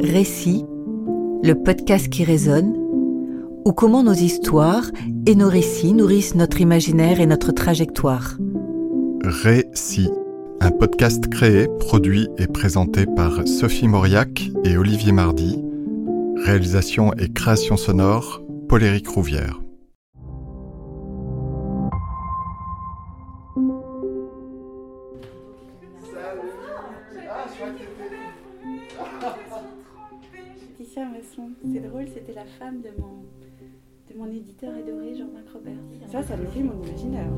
Récit, le podcast qui résonne, ou comment nos histoires et nos récits nourrissent notre imaginaire et notre trajectoire. Récit, un podcast créé, produit et présenté par Sophie Mauriac et Olivier Mardy. Réalisation et création sonore, Paul-Éric Rouvière. Femme de mon, de mon éditeur adoré, Jean-Marc Robert. Ça, ça nourrit mon imaginaire.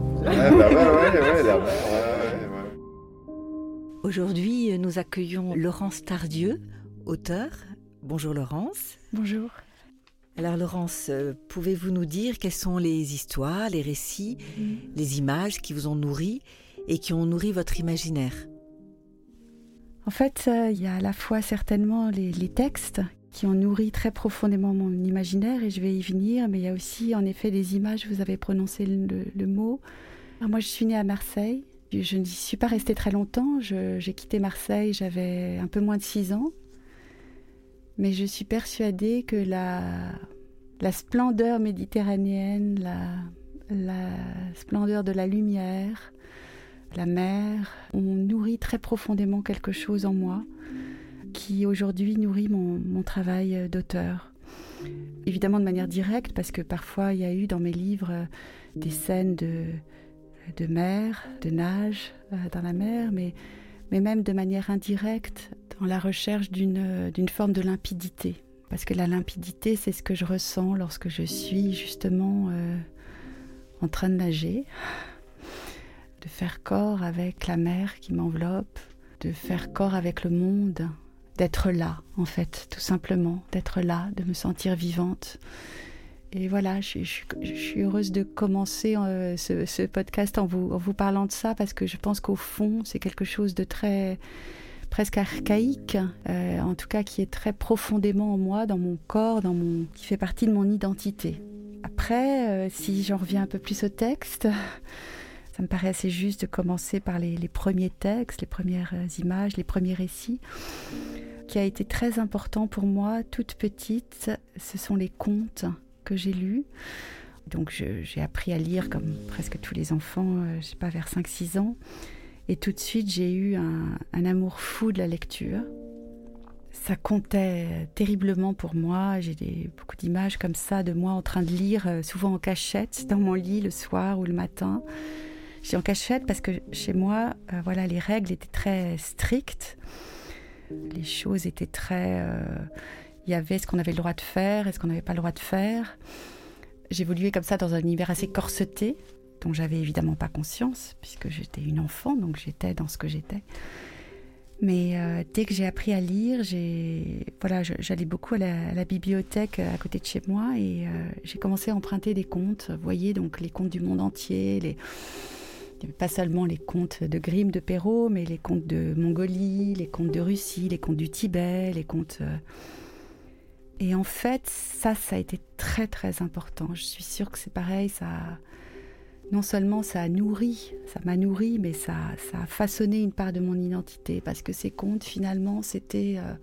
Aujourd'hui, nous accueillons Laurence Tardieu, auteur. Bonjour Laurence. Bonjour. Alors Laurence, euh, pouvez-vous nous dire quelles sont les histoires, les récits, mm. les images qui vous ont nourri et qui ont nourri votre imaginaire? En fait, euh, il y a à la fois certainement les, les textes qui ont nourri très profondément mon imaginaire et je vais y venir, mais il y a aussi en effet des images, vous avez prononcé le, mot. moi je suis née à Marseille, je n'y suis pas restée très longtemps, j'ai quitté Marseille, j'avais un peu moins de 6 ans, mais je suis persuadée que la, la splendeur méditerranéenne, la, la splendeur de la lumière, la mer, ont nourri très profondément quelque chose en moi qui aujourd'hui nourrit mon, travail euh, d'auteur. Évidemment de manière directe, parce que parfois il y a eu dans mes livres euh, des scènes de, mer, de nage euh, dans la mer, mais même de manière indirecte dans la recherche d'une forme de limpidité. Parce que la limpidité, c'est ce que je ressens lorsque je suis justement en train de nager, de faire corps avec la mer qui m'enveloppe, de faire corps avec le monde d'être là, en fait, tout simplement, d'être là, de me sentir vivante. Et voilà, je, suis heureuse de commencer euh, ce, podcast en vous, en vous parlant de ça parce que je pense qu'au fond, c'est quelque chose de très presque archaïque, euh, en tout cas qui est très profondément en moi, dans mon corps, dans mon, qui fait partie de mon identité. Après, euh, si j'en reviens un peu plus au texte, ça me paraît assez juste de commencer par les, premiers textes, les premières euh, images, les premiers récits. Qui a été très important pour moi, toute petite, ce sont les contes que j'ai lus. Donc j'ai appris à lire comme presque tous les enfants, euh, je sais pas, vers 5-6 ans. Et tout de suite, j'ai eu un, amour fou de la lecture. Ça comptait terriblement pour moi. J'ai beaucoup d'images comme ça de moi en train de lire, euh, souvent en cachette, dans mon lit le soir ou le matin. J'étais en cachette parce que chez moi, euh, voilà, les règles étaient très strictes. Les choses étaient très. Euh, il y avait ce qu'on avait le droit de faire et ce qu'on n'avait pas le droit de faire. J'évoluais comme ça dans un univers assez corseté, dont j'avais évidemment pas conscience, puisque j'étais une enfant, donc j'étais dans ce que j'étais. Mais euh, dès que j'ai appris à lire, j'ai voilà, j'allais beaucoup à la, bibliothèque à côté de chez moi et j'ai commencé à emprunter des contes. Vous voyez donc les contes du monde entier, les pas seulement les contes de Grimm, de Perrault, mais les contes de Mongolie, les contes de Russie, les contes du Tibet, les contes... Euh. Et en fait, ça, ça a été très très important. Je suis sûre que c'est pareil, ça... Non seulement ça a nourri, ça m'a nourri, mais ça, ça a façonné une part de mon identité, parce que ces contes, finalement, c'était... Euh,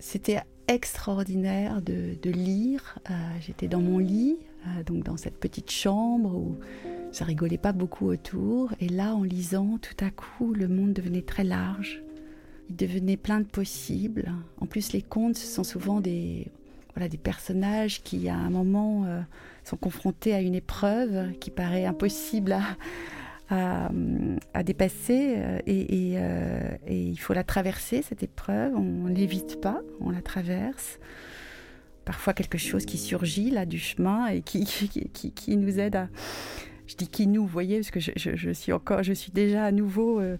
c'était extraordinaire de, lire. Euh, j'étais dans mon lit, donc dans cette petite chambre où ça rigolait pas beaucoup autour. Et là, en lisant, tout à coup, le monde devenait très large. Il devenait plein de possibles. En plus, les contes, ce sont souvent des, voilà, des personnages qui, à un moment, euh, sont confrontés à une épreuve qui paraît impossible à, à, dépasser. Euh, et, euh, et, il faut la traverser, cette épreuve. On n'évite pas, on la traverse parfois quelque chose qui surgit là du chemin et qui, qui, nous aide à, je dis qui nous, vous voyez, parce que je, suis encore, je suis déjà à nouveau euh,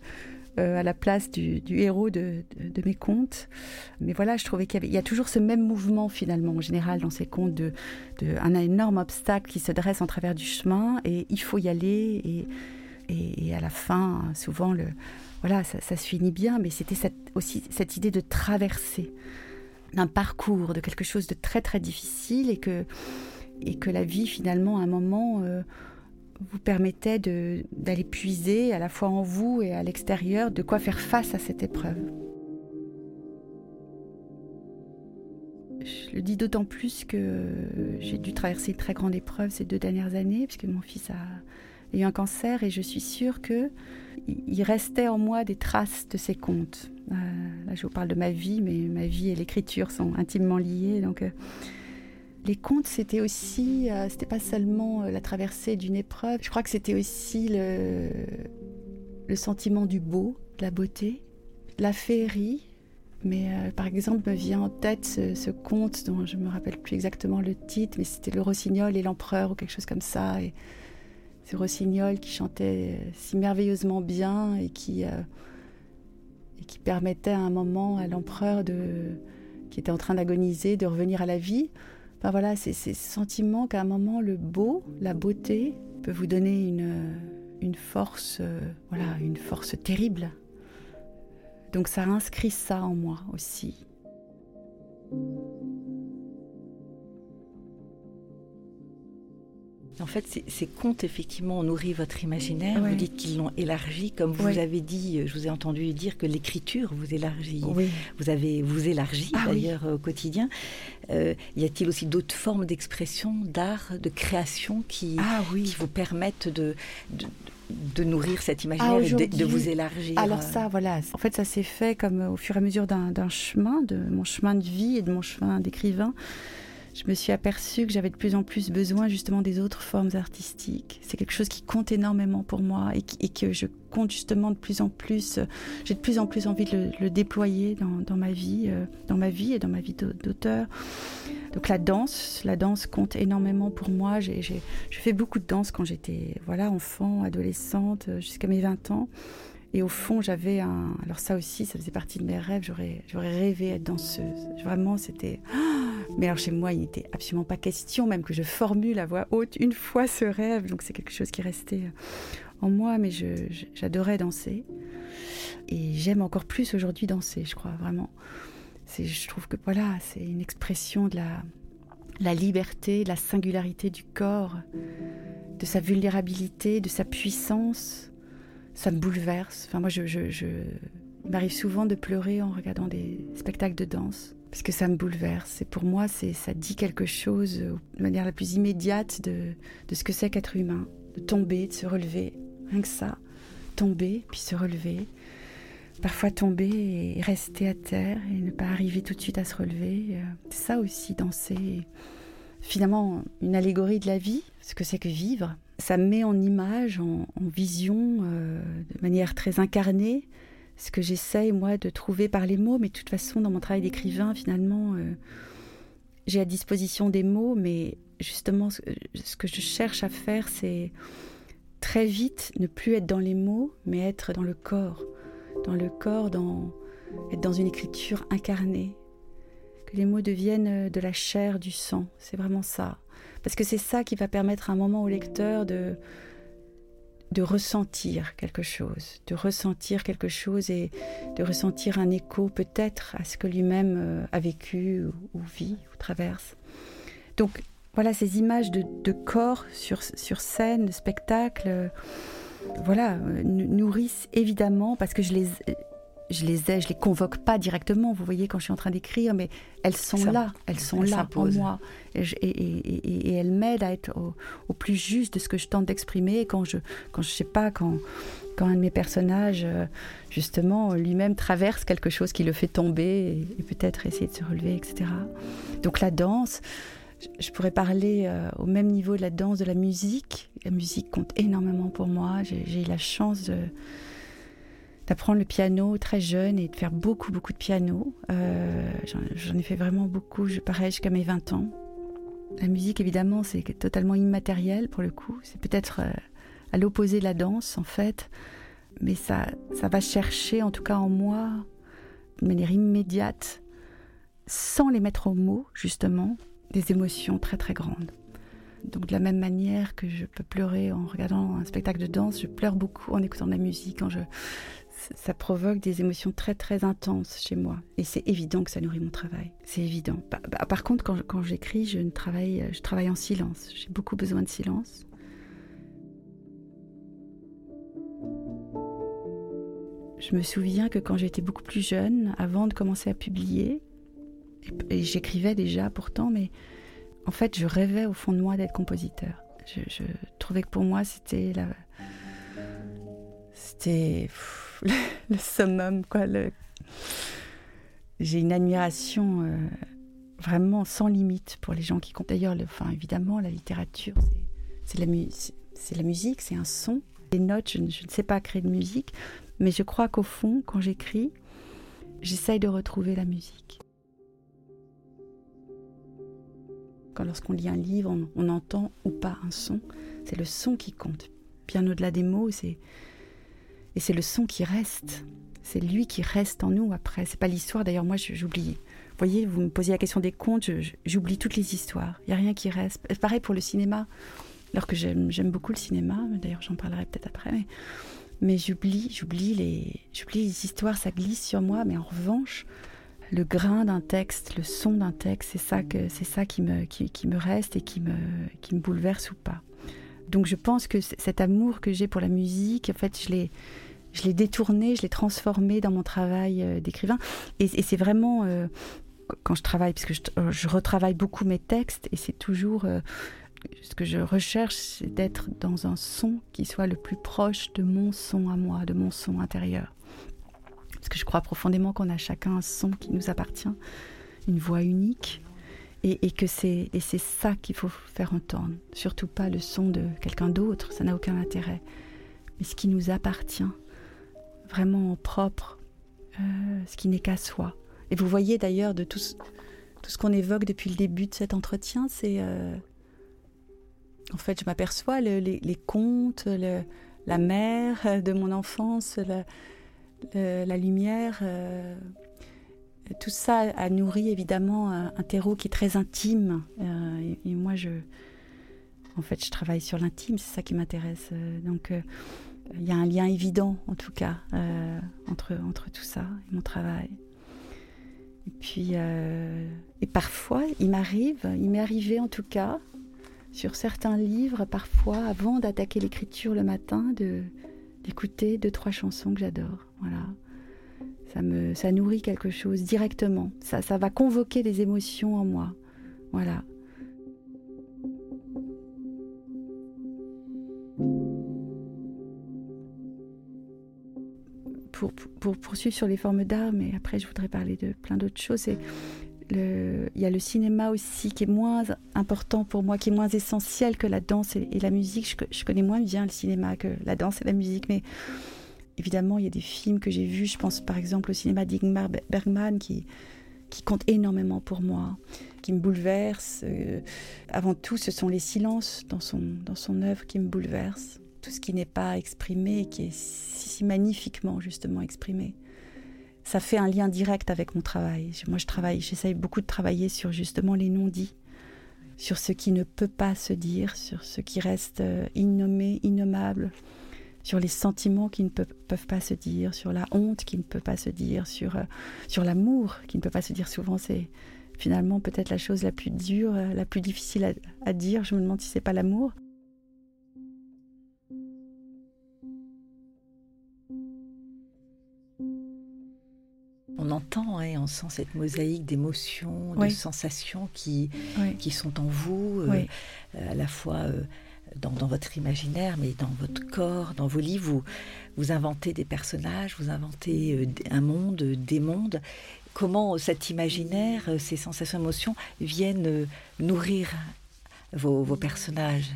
euh, à la place du, héros de, mes contes. Mais voilà, je trouvais qu'il y, a toujours ce même mouvement finalement en général dans ces contes de, un énorme obstacle qui se dresse en travers du chemin et il faut y aller et, et, à la fin, souvent le voilà, ça, se finit bien, mais c'était aussi cette idée de traverser d'un parcours, de quelque chose de très très difficile et que et que la vie finalement à un moment euh, vous permettait d'aller puiser à la fois en vous et à l'extérieur de quoi faire face à cette épreuve. je le dis d'autant plus que j'ai dû traverser une très grande épreuve ces deux dernières années, puisque mon fils a eu un cancer, et je suis sûre que il restait en moi des traces de ces contes. Euh, là, je vous parle de ma vie, mais ma vie et l'écriture sont intimement liées. Donc, euh, les contes, c'était aussi, euh, c'était pas seulement la traversée d'une épreuve. Je crois que c'était aussi le, le sentiment du beau, de la beauté, la féerie. Mais par exemple, me vient en tête ce, conte dont je me rappelle plus exactement le titre, mais c'était Le Rossignol et l'Empereur ou quelque chose comme ça. Et ce Rossignol qui chantait si merveilleusement bien et qui et qui permettait à un moment à l'empereur de qui était en train d'agoniser de revenir à la vie. Enfin voilà, c'est ce sentiment qu'à un moment le beau, la beauté peut vous donner une, une force, euh, voilà, une force terrible. Donc ça inscrit ça en moi aussi. En fait, ces contes, effectivement, ont nourri votre imaginaire. Vous dites qu'ils l'ont élargi. Comme vous avez dit, je vous ai entendu dire que l'écriture vous élargit. Vous avez vous élargi ah d'ailleurs au quotidien. Euh, y a-t-il aussi d'autres formes d'expression, d'art, de création qui, ah qui vous permettent de, de nourrir cet imaginaire ah, et de, vous élargir? Alors euh ça, voilà. En fait, ça s'est fait comme au fur et à mesure d'un chemin, de mon chemin de vie et de mon chemin d'écrivain je me suis aperçue que j'avais de plus en plus besoin justement des autres formes artistiques. C'est quelque chose qui compte énormément pour moi et, que je compte justement de plus en plus. J'ai de plus en plus envie de le, déployer dans, ma vie, euh, dans ma vie et dans ma vie d'auteur. Donc la danse, la danse compte énormément pour moi. J'ai fait beaucoup de danse quand j'étais voilà enfant, adolescente, jusqu'à mes 20 ans. Et au fond, j'avais un. Alors, ça aussi, ça faisait partie de mes rêves. J'aurais, rêvé être danseuse. Vraiment, c'était. Mais alors chez moi, il n'était absolument pas question même que je formule à voix haute une fois ce rêve. Donc c'est quelque chose qui restait en moi, mais j'adorais danser. Et j'aime encore plus aujourd'hui danser, je crois, vraiment. Je trouve que voilà, c'est une expression de la liberté, de la singularité du corps, de sa vulnérabilité, de sa puissance. Ça me bouleverse. Enfin, moi, je, je, il m'arrive souvent de pleurer en regardant des spectacles de danse parce que ça me bouleverse. Et pour moi, c'est ça dit quelque chose euh, de manière la plus immédiate de, de ce que c'est qu'être humain, de tomber, de se relever, rien que ça, tomber puis se relever. Parfois tomber et rester à terre et ne pas arriver tout de suite à se relever. Euh, c'est ça aussi, danser. Finalement, une allégorie de la vie, ce que c'est que vivre. Ça met en image, en, vision, euh, de manière très incarnée, ce que j'essaye, moi, de trouver par les mots. Mais de toute façon, dans mon travail d'écrivain, finalement, euh, j'ai à disposition des mots, mais justement, ce, que je cherche à faire, c'est très vite ne plus être dans les mots, mais être dans le corps. Dans le corps, être dans une écriture incarnée. Que les mots deviennent de la chair, du sang. C'est vraiment ça. Parce que c'est ça qui va permettre à un moment au lecteur de de ressentir quelque chose, de ressentir quelque chose et de ressentir un écho peut-être à ce que lui-même euh, a vécu ou, vit ou traverse. Donc voilà, ces images de, corps sur, sur, scène, de spectacle, euh, voilà, euh, nourrissent évidemment, parce que je les, je les ai, je les convoque pas directement, vous voyez, quand je suis en train d'écrire, mais elles sont là, elles sont là pour moi. Et, elles m'aident à être au, plus juste de ce que je tente d'exprimer. Quand je, quand je sais pas, quand, quand un de mes personnages, euh, justement, lui-même traverse quelque chose qui le fait tomber et, peut-être essayer de se relever, etc. Donc la danse, je pourrais parler euh, au même niveau de la danse, de la musique. La musique compte énormément pour moi. J'ai eu la chance de d'apprendre le piano très jeune et de faire beaucoup, beaucoup de piano. Euh, j'en ai fait vraiment beaucoup, je pareil, jusqu'à mes 20 ans. La musique, évidemment, c'est totalement immatériel pour le coup. C'est peut-être euh, à l'opposé de la danse, en fait. Mais ça, ça va chercher, en tout cas en moi, de manière immédiate, sans les mettre en mots, justement, des émotions très, très grandes. Donc de la même manière que je peux pleurer en regardant un spectacle de danse, je pleure beaucoup en écoutant de la musique, quand je, ça provoque des émotions très très intenses chez moi. Et c'est évident que ça nourrit mon travail. C'est évident. Bah, par contre, quand, j'écris, travaille, je travaille en silence. J'ai beaucoup besoin de silence. Je me souviens que quand j'étais beaucoup plus jeune, avant de commencer à publier, Et, j'écrivais déjà pourtant, mais en fait, je rêvais au fond de moi d'être compositeur. Je, trouvais que pour moi, c'était. C'était le, summum, quoi. J'ai une admiration euh, vraiment sans limite pour les gens qui comptent. D'ailleurs, enfin, évidemment, la littérature, c'est la, la musique, c'est un son. Les notes, je ne, sais pas créer de musique, mais je crois qu'au fond, quand j'écris, j'essaye de retrouver la musique. Quand lorsqu'on lit un livre, on, entend ou pas un son, c'est le son qui compte. Bien au-delà des mots, c'est et c'est le son qui reste. C'est lui qui reste en nous après. C'est pas l'histoire. D'ailleurs, moi, j'oublie. Vous voyez, vous me posiez la question des contes, j'oublie toutes les histoires. Il y a rien qui reste. Pareil pour le cinéma. Alors que j'aime beaucoup le cinéma. D'ailleurs, j'en parlerai peut-être après. Mais j'oublie, j'oublie les, j'oublie les histoires, ça glisse sur moi. Mais en revanche, le grain d'un texte, le son d'un texte, c'est ça que, c'est ça qui me, qui, me reste et qui me, qui me bouleverse ou pas. Donc je pense que cet amour que j'ai pour la musique, en fait, je l'ai, je l'ai détourné, je l'ai transformé dans mon travail euh, d'écrivain. Et, c'est vraiment euh, quand je travaille, puisque je, je, retravaille beaucoup mes textes, et c'est toujours euh, ce que je recherche, c'est d'être dans un son qui soit le plus proche de mon son à moi, de mon son intérieur. Parce que je crois profondément qu'on a chacun un son qui nous appartient, une voix unique, et, que c'est et c'est ça qu'il faut faire entendre. Surtout pas le son de quelqu'un d'autre, ça n'a aucun intérêt. Mais ce qui nous appartient, vraiment propre, euh, ce qui n'est qu'à soi. Et vous voyez d'ailleurs de tout ce, tout ce qu'on évoque depuis le début de cet entretien, c'est euh, en fait, je m'aperçois les, contes, la mer de mon enfance, la, lumière. Euh, tout ça a nourri évidemment un, terreau qui est très intime. Euh, et, moi, je, en fait, je travaille sur l'intime, c'est ça qui m'intéresse. donc, euh, il y a un lien évident, en tout cas, entre, entre tout ça et mon travail. Et puis, et parfois, il m'arrive, il m'est arrivé en tout cas, sur certains livres, parfois, avant d'attaquer l'écriture le matin, de d'écouter deux trois chansons que j'adore. Voilà, ça me ça nourrit quelque chose directement. Ça ça va convoquer des émotions en moi. Voilà. Pour, pour, poursuivre sur les formes d'art, mais après je voudrais parler de plein d'autres choses, il y a le cinéma aussi qui est moins important pour moi, qui est moins essentiel que la danse et, la musique. Je, connais moins bien le cinéma que la danse et la musique, mais évidemment, il y a des films que j'ai vus. Je pense par exemple au cinéma d'Ingmar Bergman qui, qui compte énormément pour moi, qui me bouleverse. Euh, avant tout, ce sont les silences dans son, dans son œuvre qui me bouleversent. Tout ce qui n'est pas exprimé qui est si magnifiquement justement exprimé ça fait un lien direct avec mon travail. Moi, je travaille, j'essaye beaucoup de travailler sur justement les non-dits, sur ce qui ne peut pas se dire, sur ce qui reste euh, innommé, innommable, sur les sentiments qui ne peuvent pas se dire, sur la honte qui ne peut pas se dire, sur, euh, sur l'amour qui ne peut pas se dire. Souvent, c'est finalement peut-être la chose la plus dure, euh, la plus difficile à, à dire. Je me demande si c'est pas l'amour. on entend et on sent cette mosaïque d'émotions, de sensations qui, qui sont en vous, euh, à la fois euh, dans, votre imaginaire, mais dans votre corps, dans vos livres. Vous, vous inventez des personnages, vous inventez euh, un monde, des mondes. Comment cet imaginaire, ces sensations, émotions viennent nourrir vos, vos personnages?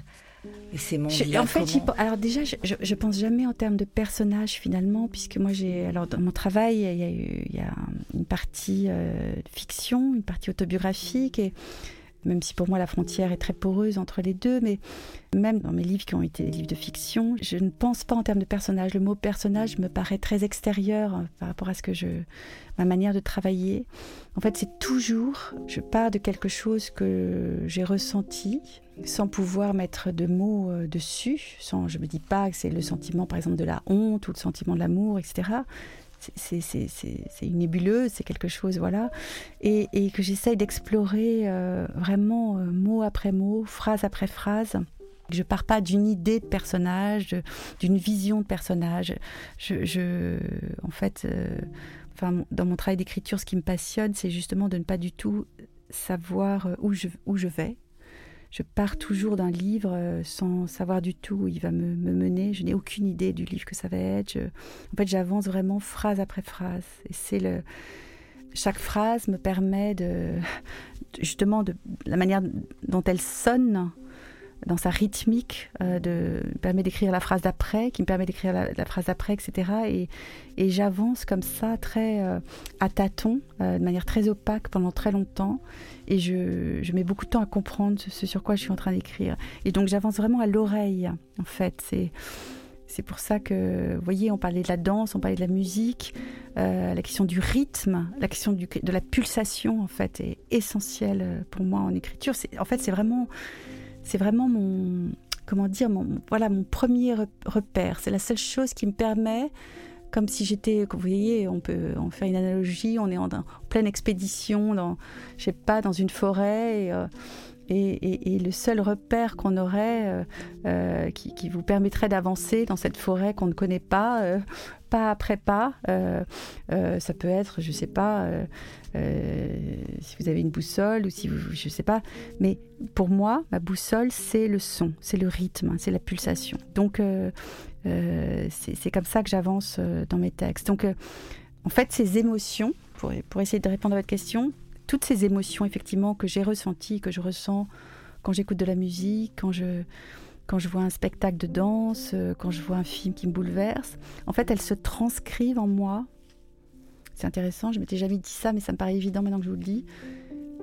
Et En fait, alors déjà, je, je, pense jamais en termes de personnage finalement, puisque moi j'ai, alors dans mon travail, il y a, il y a une partie euh, fiction, une partie autobiographique, et même si pour moi la frontière est très poreuse entre les deux, mais même dans mes livres qui ont été des livres de fiction, je ne pense pas en termes de personnage. Le mot personnage me paraît très extérieur euh, par rapport à ce que je, ma manière de travailler. En fait, c'est toujours, je pars de quelque chose que j'ai ressenti, sans pouvoir mettre de mots euh, dessus. Sans, je me dis pas que c'est le sentiment, par exemple, de la honte ou le sentiment de l'amour, etc c'est une nébuleuse, c'est quelque chose, voilà, et, que j'essaye d'explorer euh, vraiment euh, mot après mot, phrase après phrase, Je pars pas d'une idée de personnage, d'une vision de personnage. Je, en fait, euh, enfin, dans mon travail d'écriture, ce qui me passionne, c'est justement de ne pas du tout savoir où je, où je vais. Je pars toujours d'un livre euh, sans savoir du tout où il va me, mener. Je n'ai aucune idée du livre que ça va être. en fait, j'avance vraiment phrase après phrase. Et c'est le chaque phrase me permet de justement de la manière dont elle sonne dans sa rythmique, euh, permet d'écrire la phrase d'après, qui me permet d'écrire la, phrase d'après, etc. Et, j'avance comme ça, très euh, à tâtons, euh, de manière très opaque pendant très longtemps. Et je, mets beaucoup de temps à comprendre ce, sur quoi je suis en train d'écrire. Et donc j'avance vraiment à l'oreille, en fait. C'est pour ça que, vous voyez, on parlait de la danse, on parlait de la musique, la question du rythme, la question de la pulsation, en fait, est essentielle pour moi en écriture. En fait, c'est vraiment c'est vraiment mon, comment dire, mon, voilà, mon premier repère. C'est la seule chose qui me permet, comme si j'étais, vous voyez, on peut en faire une analogie, on est en, pleine expédition, dans, je sais pas, dans une forêt. Euh, et, le seul repère qu'on aurait euh, euh, qui, vous permettrait d'avancer dans cette forêt qu'on ne connaît pas, pas après pas, ça peut être, je ne sais pas, si vous avez une boussole ou si vous, je ne sais pas, mais pour moi, ma boussole, c'est le son, c'est le rythme, c'est la pulsation. Donc, c'est comme ça que j'avance dans mes textes. Donc, en fait, ces émotions, pour essayer de répondre à votre question, toutes ces émotions effectivement que j'ai ressenties, que je ressens quand j'écoute de la musique, quand je, quand je vois un spectacle de danse, euh, quand je vois un film qui me bouleverse, en fait elles se transcrivent en moi. C'est intéressant, je m'étais jamais dit ça, mais ça me paraît évident maintenant que je vous le dis.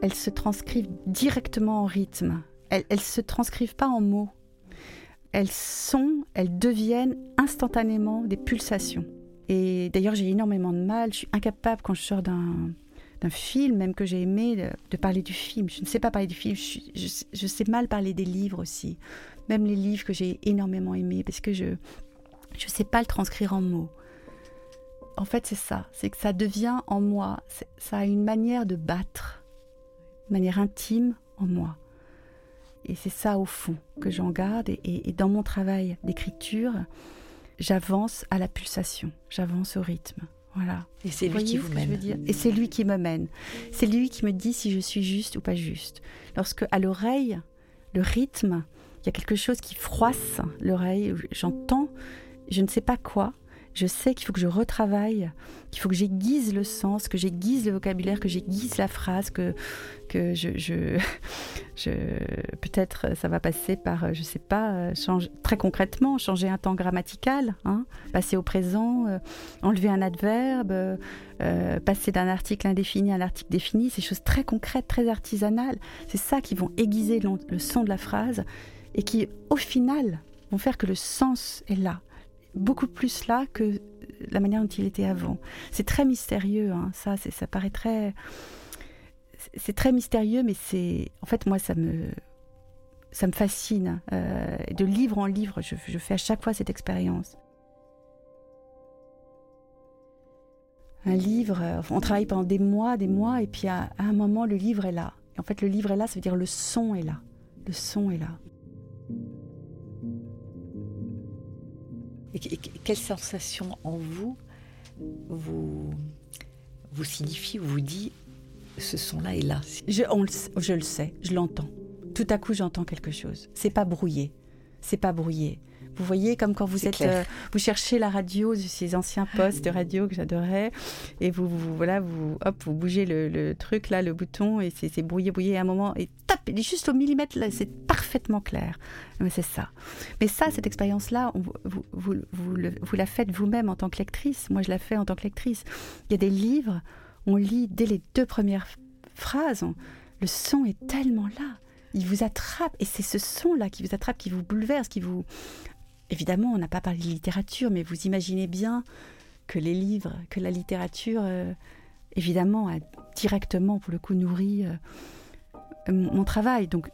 Elles se transcrivent directement en rythme. Elles, elles se transcrivent pas en mots. Elles sont, elles deviennent instantanément des pulsations. Et d'ailleurs, j'ai énormément de mal. Je suis incapable quand je sors d'un d'un film, même que j'ai aimé, de, parler du film. Je ne sais pas parler du film, je, sais mal parler des livres aussi. Même les livres que j'ai énormément aimés, parce que je ne sais pas le transcrire en mots. En fait, c'est ça, c'est que ça devient en moi, ça a une manière de battre, une manière intime en moi. Et c'est ça au fond que j'en garde. et dans mon travail d'écriture, j'avance à la pulsation, j'avance au rythme. Voilà. Et c'est lui qui vous mène. Et c'est lui qui me mène. C'est lui qui me dit si je suis juste ou pas juste. Lorsque à l'oreille, le rythme, il y a quelque chose qui froisse l'oreille, j'entends, je ne sais pas quoi, je sais qu'il faut que je retravaille, qu'il faut que j'aiguise le sens, que j'aiguise le vocabulaire, que j'aiguise la phrase, que, que je, je, peut-être ça va passer par, je sais pas, change, très concrètement, changer un temps grammatical, hein, passer au présent, euh, enlever un adverbe, euh, passer d'un article indéfini à un article défini, ces choses très concrètes, très artisanales. C'est ça qui vont aiguiser le son de la phrase et qui, au final, vont faire que le sens est là beaucoup plus là que la manière dont il était avant. C'est très mystérieux, hein, ça, ça paraît très... C'est très mystérieux, mais c'est... En fait, moi, ça me... Ça me fascine. Euh, de livre en livre, je, fais à chaque fois cette expérience. Un livre, on travaille pendant des mois, des mois, et puis à, à un moment, le livre est là. Et en fait, le livre est là, ça veut dire le son est là. Le son est là. Et, quelle sensation en vous vous, vous signifie, vous dit ce son-là est là je, je le sais, je l'entends. Tout à coup, j'entends quelque chose. C'est pas brouillé. C'est pas brouillé. Vous voyez, comme quand vous êtes, euh, vous cherchez la radio, ces anciens postes de radio que j'adorais, et vous, voilà, vous, hop, vous bougez le, truc là, le bouton, et c'est brouillé, brouillé à un moment, et top, il est juste au millimètre là, c'est parfaitement clair. Mais c'est ça. Mais ça, cette expérience-là, vous, vous, vous, la faites vous-même en tant que lectrice. Moi, je la fais en tant que lectrice. Il y a des livres, on lit dès les deux premières phrases, le son est tellement là il vous attrape et c'est ce son là qui vous attrape, qui vous bouleverse, qui vous évidemment, on n'a pas parlé de littérature, mais vous imaginez bien que les livres, que la littérature, euh, évidemment, a directement, pour le coup, nourri euh, mon travail. Donc,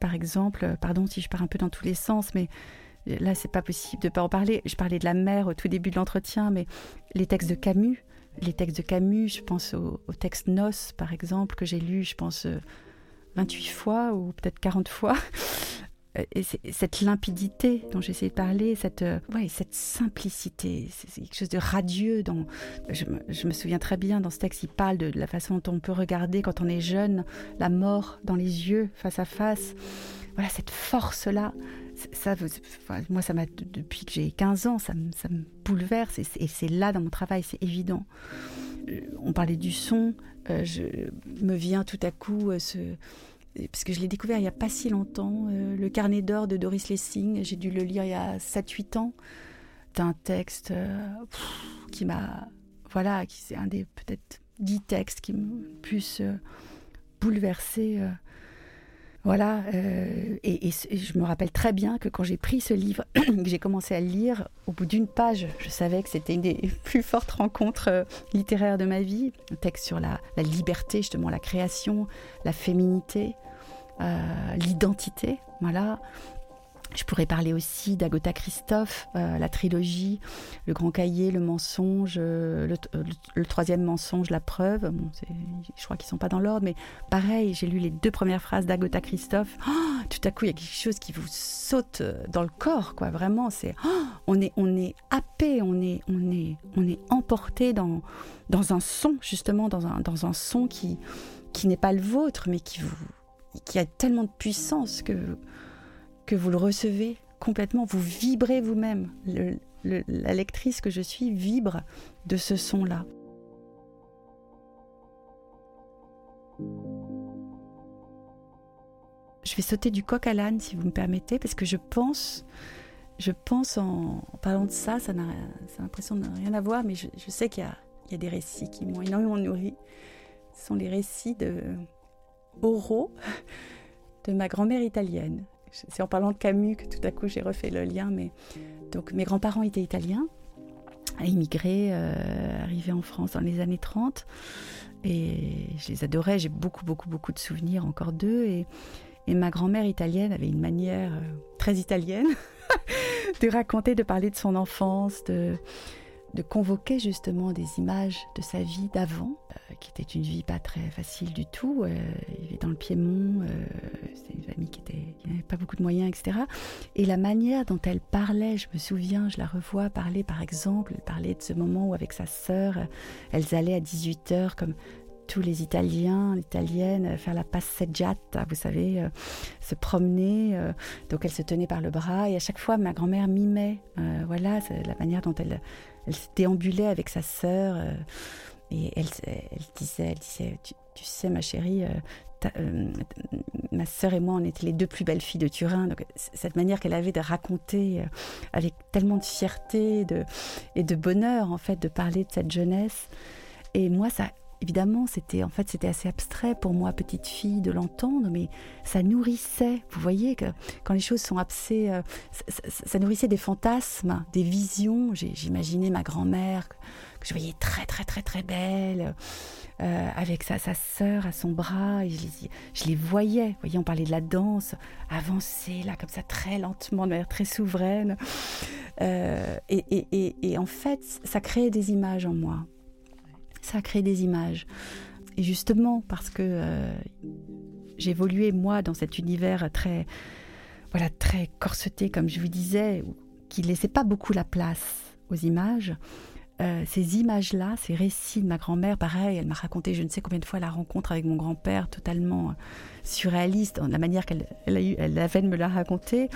par exemple, pardon si je pars un peu dans tous les sens, mais là, c'est pas possible de pas en parler. Je parlais de la mer au tout début de l'entretien, mais les textes de Camus, les textes de Camus, je pense au, texte Nos, par exemple, que j'ai lu, je pense, 28 euh, fois ou peut-être 40 fois. Cette limpidité dont j'essaie de parler, cette, ouais, cette simplicité, c'est quelque chose de radieux. Dans, je, me, souviens très bien dans ce texte, il parle de, la façon dont on peut regarder quand on est jeune la mort dans les yeux, face à face. Voilà, cette force-là, ça, moi, ça depuis que j'ai 15 ans, ça me, bouleverse et c'est là dans mon travail, c'est évident. On parlait du son, je me viens tout à coup ce parce que je l'ai découvert il n'y a pas si longtemps, euh, le carnet d'or de Doris Lessing, j'ai dû le lire il y a 7-8 ans. C'est un texte euh, qui m'a... Voilà, qui c'est un des peut-être 10 textes qui m'ont plus euh, bouleversé. voilà, et, je me rappelle très bien que quand j'ai pris ce livre, que j'ai commencé à le lire, au bout d'une page, je savais que c'était une des plus fortes rencontres littéraires de ma vie. Un texte sur la, liberté, justement, la création, la féminité, euh, l'identité. Voilà. Je pourrais parler aussi d'Agota Christophe, euh, la trilogie, le grand cahier, le mensonge, euh, le, troisième mensonge, la preuve. je crois qu'ils sont pas dans l'ordre, mais pareil, j'ai lu les deux premières phrases d'Agota Christophe. Oh, tout à coup, il y a quelque chose qui vous saute dans le corps, quoi. Vraiment, c'est oh, on est on est happé, on est on est on est emporté dans dans un son justement dans un dans un son qui qui n'est pas le vôtre, mais qui vous qui a tellement de puissance que, que vous le recevez complètement, vous vibrez vous-même. la lectrice que je suis vibre de ce son-là. Je vais sauter du coq à l'âne si vous me permettez, parce que je pense, je pense en, parlant de ça, ça n'a l'impression de rien à voir, mais je, sais qu'il y, y a, des récits qui m'ont énormément nourri. Ce sont les récits de, oraux de ma grand-mère italienne. C'est en parlant de Camus que tout à coup j'ai refait le lien, mais donc mes grands-parents étaient italiens, immigrés, euh, arrivés en France dans les années 30, et je les adorais. J'ai beaucoup, beaucoup, beaucoup de souvenirs encore d'eux, et, ma grand-mère italienne avait une manière euh, très italienne de raconter, de parler de son enfance, de de convoquer justement des images de sa vie d'avant, euh, qui était une vie pas très facile du tout. Euh, il vivait dans le Piémont, euh, c'était une famille qui, n'avait pas beaucoup de moyens, etc. Et la manière dont elle parlait, je me souviens, je la revois parler par exemple, parlait de ce moment où avec sa sœur, elles allaient à 18h comme tous les Italiens, Italiennes, faire la passeggiata, vous savez, se promener. donc elle se tenait par le bras et à chaque fois ma grand-mère mimait, voilà, la manière dont elle elle déambulait avec sa sœur euh, et elle, disait, elle disait tu, sais ma chérie, euh, euh, ma sœur et moi on était les deux plus belles filles de Turin. Donc cette manière qu'elle avait de raconter avec tellement de fierté et de bonheur en fait de parler de cette jeunesse. Et moi ça Évidemment, c'était en fait c'était assez abstrait pour moi, petite fille, de l'entendre, mais ça nourrissait. Vous voyez que quand les choses sont abcées, euh, ça, nourrissait des fantasmes, des visions. J'imaginais ma grand-mère que, je voyais très très très très belle. Euh, avec sa, sœur à son bras, et je les, je les voyais. Vous voyez, on parlait de la danse, avancer là comme ça très lentement, de manière très souveraine. Euh, et, en fait, ça créait des images en moi ça crée des images. Et justement, parce que euh, j'évoluais, moi, dans cet univers très, voilà, très corseté, comme je vous disais, qui ne laissait pas beaucoup la place aux images, euh, ces images-là, ces récits de ma grand-mère, pareil, elle m'a raconté je ne sais combien de fois la rencontre avec mon grand-père, totalement euh, surréaliste, la manière qu'elle a eu, elle avait de me la raconter.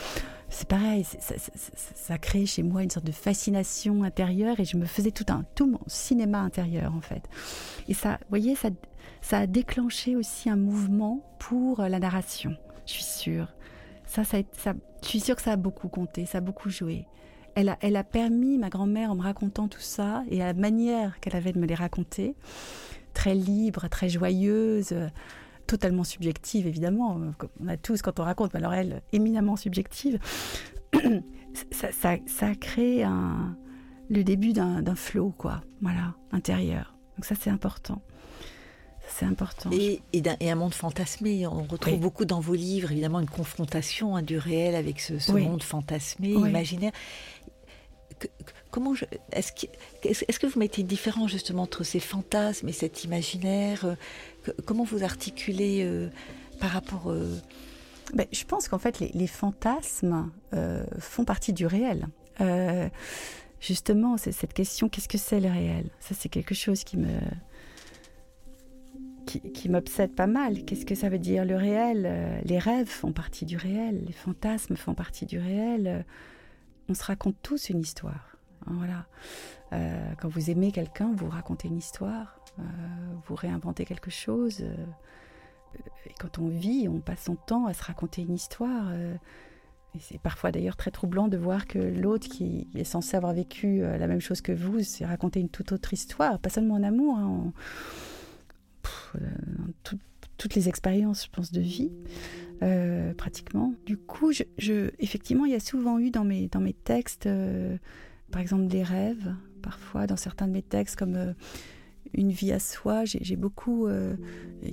C'est pareil, ça, ça, a créé chez moi une sorte de fascination intérieure et je me faisais tout un tout mon cinéma intérieur en fait. Et ça, vous voyez, ça, ça a déclenché aussi un mouvement pour la narration. Je suis sûre. Ça, ça, ça, je suis sûre que ça a beaucoup compté, ça a beaucoup joué elle a, permis, ma grand-mère, en me racontant tout ça, et à la manière qu'elle avait de me les raconter, très libre, très joyeuse, totalement subjective, évidemment. On a tous, quand on raconte, mais alors elle, éminemment subjective, ça, a créé le début d'un flot, quoi, voilà, intérieur. Donc ça, c'est important. C'est important. Et, et, un monde fantasmé. On retrouve beaucoup dans vos livres, évidemment, une confrontation hein, du réel avec ce, monde fantasmé, imaginaire comment est-ce que, vous mettez une différence justement entre ces fantasmes et cet imaginaire euh, Comment vous articulez euh, par rapport euh, ben, Je pense qu'en fait, les, fantasmes euh, font partie du réel. Justement, c'est cette question, qu'est-ce que c'est le réel? Ça, c'est quelque chose qui me qui, m'obsède pas mal. Qu'est-ce que ça veut dire le réel? Les rêves font partie du réel, les fantasmes font partie du réel. On se raconte tous une histoire. Hein, voilà. quand vous aimez quelqu'un, vous racontez une histoire, vous réinventez quelque chose et quand on vit, on passe son temps à se raconter une histoire. Euh, et c'est parfois d'ailleurs très troublant de voir que l'autre qui est censé avoir vécu euh, la même chose que vous, s'est raconté une toute autre histoire, pas seulement en amour, hein, euh, toutes les expériences, je pense, de vie, pratiquement. Du coup, je, effectivement, il y a souvent eu dans mes, dans mes textes, par exemple, des rêves, parfois dans certains de mes textes, comme une vie à soi. J'ai beaucoup, euh,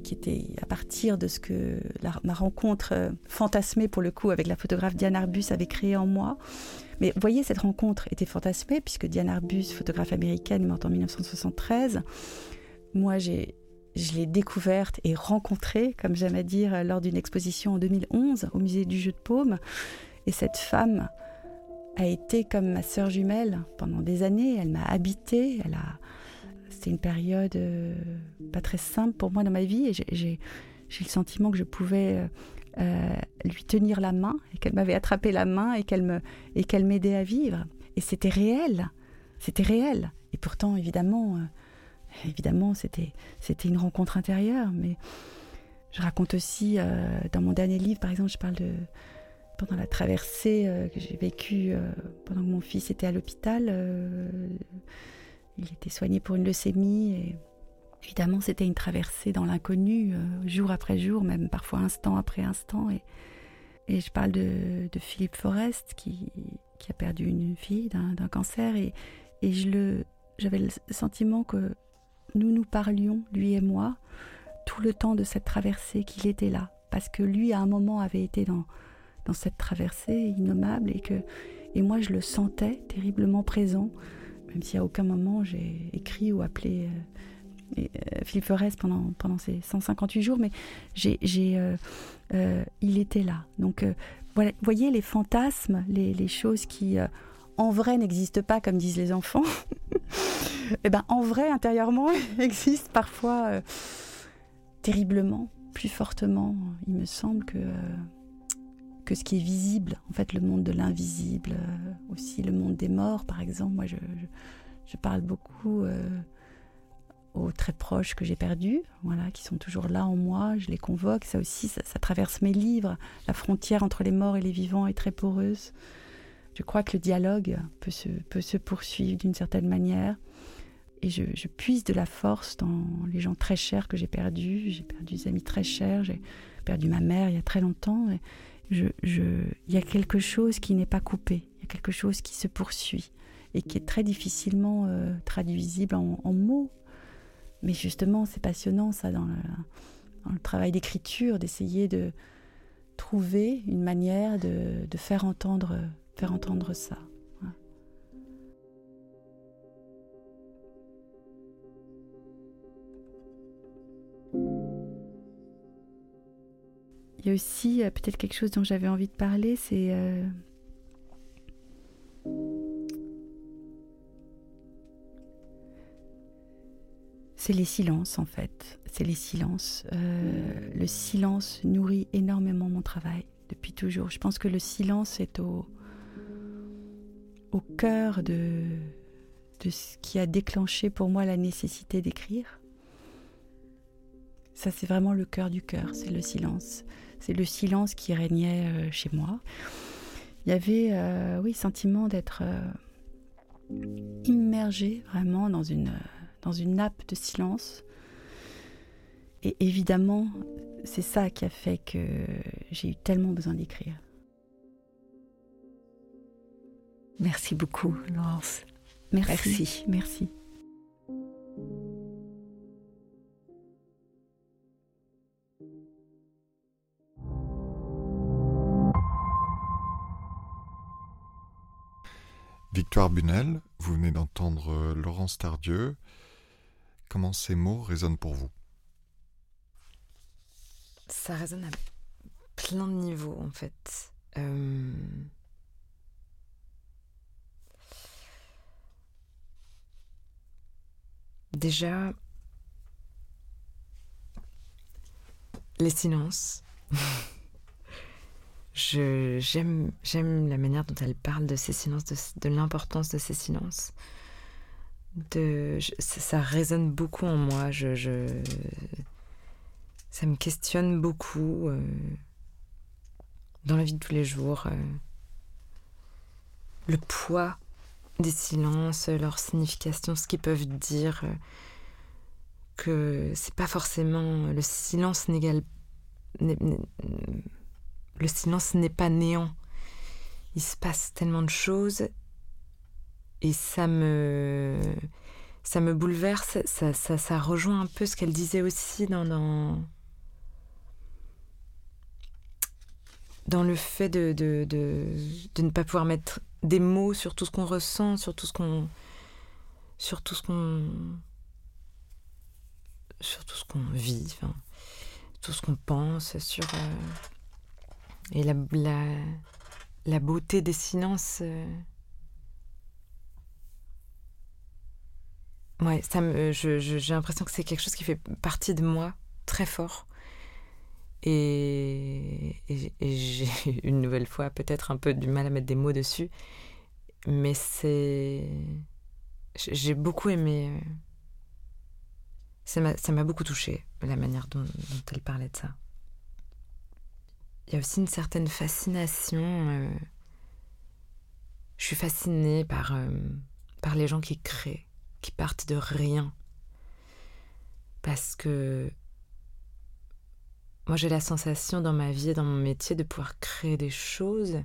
qui était à partir de ce que ma rencontre euh, fantasmée pour le coup avec la photographe Diane Arbus avait créé en moi. Mais vous voyez, cette rencontre était fantasmée puisque Diane Arbus, photographe américaine, est morte en 1973. Moi, j'ai je l'ai découverte et rencontrée, comme j'aime à dire, lors d'une exposition en 2011 au musée du Jeu de Paume. Et cette femme a été comme ma sœur jumelle pendant des années. Elle m'a habitée, elle a, c'était une période euh, pas très simple pour moi dans ma vie et j'ai le sentiment que je pouvais euh, euh, lui tenir la main et qu'elle m'avait attrapé la main et qu'elle me et qu'elle m'aidait à vivre. Et c'était réel, c'était réel. Et pourtant, évidemment, évidemment, c'était une rencontre intérieure. Mais je raconte aussi dans mon dernier livre, par exemple, je parle de pendant la traversée que j'ai vécue pendant que mon fils était à l'hôpital il était soigné pour une leucémie et évidemment c'était une traversée dans l'inconnu, euh, jour après jour, même parfois instant après instant. Et, et je parle de, Philippe Forest qui, qui, a perdu une fille d'un cancer et, et je le, j'avais le sentiment que nous nous parlions, lui et moi, tout le temps de cette traversée, qu'il était là. Parce que lui, à un moment, avait été dans, dans cette traversée innommable et que et moi, je le sentais terriblement présent même si à aucun moment j'ai écrit ou appelé euh, euh, Philippe Forest pendant, pendant ces 158 jours, mais j'ai, euh, il était là. Donc, voilà, voyez les fantasmes, les, les choses qui en vrai n'existent pas, comme disent les enfants, eh ben, en vrai, intérieurement, existent parfois terriblement, plus fortement. Il me semble que que ce qui est visible, en fait le monde de l'invisible, euh, aussi le monde des morts par exemple. Moi je, je, parle beaucoup euh, aux très proches que j'ai perdus, voilà, qui sont toujours là en moi, je les convoque, ça aussi ça, traverse mes livres, la frontière entre les morts et les vivants est très poreuse. Je crois que le dialogue peut se, peut se poursuivre d'une certaine manière. Et je, je, puise de la force dans les gens très chers que j'ai perdus. J'ai perdu des amis très chers. J'ai perdu ma mère il y a très longtemps. Il y a quelque chose qui n'est pas coupé, il y a quelque chose qui se poursuit et qui est très difficilement euh, traduisible en, mots. Mais justement, c'est passionnant ça dans le, travail d'écriture, d'essayer de trouver une manière de, faire, entendre, faire entendre ça. Il y a aussi euh, peut-être quelque chose dont j'avais envie de parler, c'est euh, c'est les silences en fait. C'est les silences. Euh, le silence nourrit énormément mon travail depuis toujours. Je pense que le silence est au, au cœur de, ce qui a déclenché pour moi la nécessité d'écrire. Ça, c'est vraiment le cœur du cœur, c'est le silence. C'est le silence qui régnait euh, chez moi. Il y avait, euh, oui, sentiment d'être euh, immergé vraiment dans une, dans une nappe de silence. Et évidemment, c'est ça qui a fait que j'ai eu tellement besoin d'écrire. Merci beaucoup, Laurence. Merci. Merci. Victoire Bunel, vous venez d'entendre euh, Laurence Tardieu. Comment ces mots résonnent pour vous? Ça résonne plein de niveaux en fait. Euh, déjà, les silences. j'aime, la manière dont elle parle de ces silences, de, l'importance de ces silences. Ça, résonne beaucoup en moi. Ça me questionne beaucoup euh, dans la vie de tous les jours. Euh, le poids des silences, leur signification, ce qu'ils peuvent dire. Euh, que c'est pas forcément le silence n'égale le silence n'est pas néant. Il se passe tellement de choses et ça me ça me bouleverse. Ça, ça, rejoint un peu ce qu'elle disait aussi dans, dans, dans le fait de, de, de, ne pas pouvoir mettre des mots sur tout ce qu'on ressent, sur tout ce qu'on sur tout ce qu'on sur tout ce qu'on vit, tout ce qu'on pense, sur euh, et la, la, beauté des silences. Euh, ouais, ça me, je, j'ai l'impression que c'est quelque chose qui fait partie de moi très fort. Et, j'ai une nouvelle fois peut-être un peu du mal à mettre des mots dessus. Mais c'est. J'ai beaucoup aimé. Euh, ça m'a beaucoup touché, la manière dont, dont elle parlait de ça il y a aussi une certaine fascination. Euh, je suis fascinée par, euh, par les gens qui créent, qui partent de rien. Parce que moi j'ai la sensation dans ma vie et dans mon métier de pouvoir créer des choses,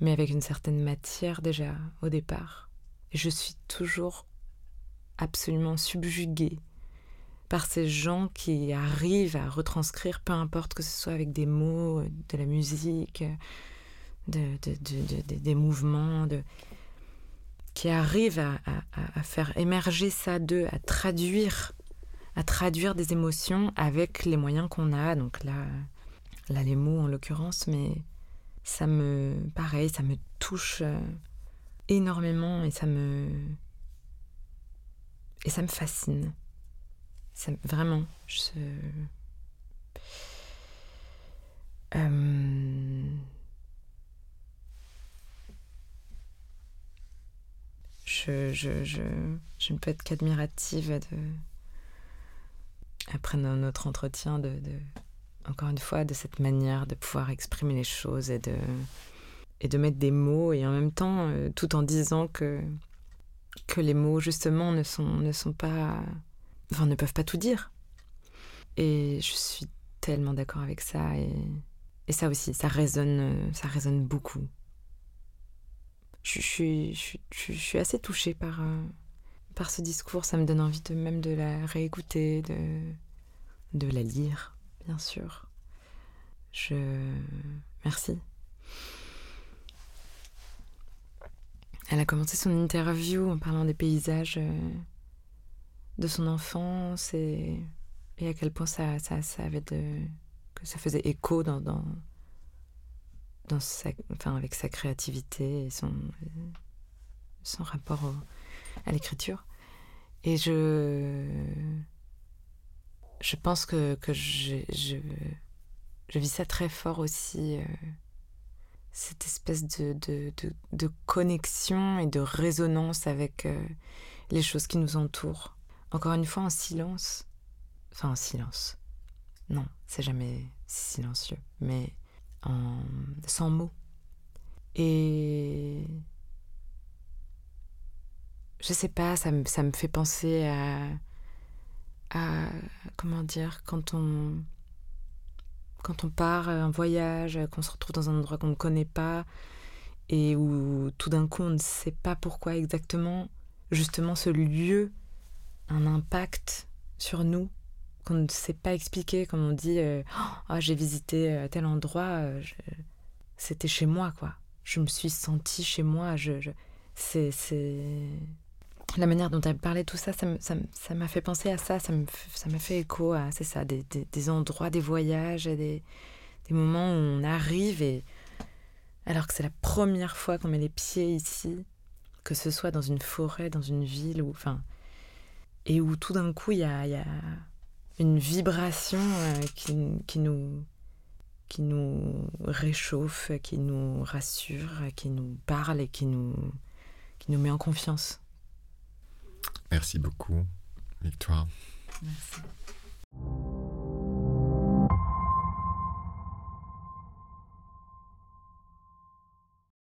mais avec une certaine matière déjà au départ. Et je suis toujours absolument subjuguée par ces gens qui arrivent à retranscrire, peu importe que ce soit avec des mots, de la musique, de, des mouvements, qui arrivent à, faire émerger ça d'eux, à traduire, à traduire des émotions avec les moyens qu'on a. Donc là, là les mots en l'occurrence, mais ça me, pareil, ça me touche euh, énormément et ça me, et ça me fascine vraiment, je... Euh, je, je, je, je, ne peux être qu'admirative de... après notre entretien, de, encore une fois, de cette manière de pouvoir exprimer les choses et de, et de mettre des mots, et en même temps, euh, tout en disant que, que les mots, justement, ne sont, ne sont pas enfin, ne peuvent pas tout dire. Et je suis tellement d'accord avec ça. Et, et, ça aussi, ça résonne, ça résonne beaucoup. Je, je, je, je suis assez touchée par, euh, par ce discours. Ça me donne envie de même de la réécouter, de, de la lire, bien sûr. Je. Merci. Elle a commencé son interview en parlant des paysages. Euh, de son enfance et, et à quel point ça, ça, avait de, que ça faisait écho dans, dans, dans sa, enfin, avec sa créativité et son, son rapport à l'écriture. Et je, je pense que, que je, je, je vis ça très fort aussi, euh, cette espèce de, de, de, connexion et de résonance avec euh, les choses qui nous entourent. Encore une fois, en silence. Enfin, en silence. Non, c'est jamais silencieux, mais en... sans mots. Et. Je sais pas, ça me, ça me fait penser à. comment dire, quand on. Quand on part un voyage, qu'on se retrouve dans un endroit qu'on ne connaît pas, et où tout d'un coup on ne sait pas pourquoi exactement, justement ce lieu un impact sur nous qu'on ne sait pas expliquer, comme on dit euh, oh, j'ai visité euh, tel endroit, euh, c'était chez moi, quoi. Je me suis sentie chez moi. Je, c'est, La manière dont elle parlait, tout ça, ça, m'a fait penser à ça, ça, m'a fait écho à, c'est ça, des, endroits, des voyages, des, moments où on arrive et alors que c'est la première fois qu'on met les pieds ici, que ce soit dans une forêt, dans une ville, ou enfin, et où tout d'un coup il y a, une vibration euh, qui, nous réchauffe, qui nous rassure, qui nous parle et qui nous met en confiance. Merci beaucoup, Victoire. Merci.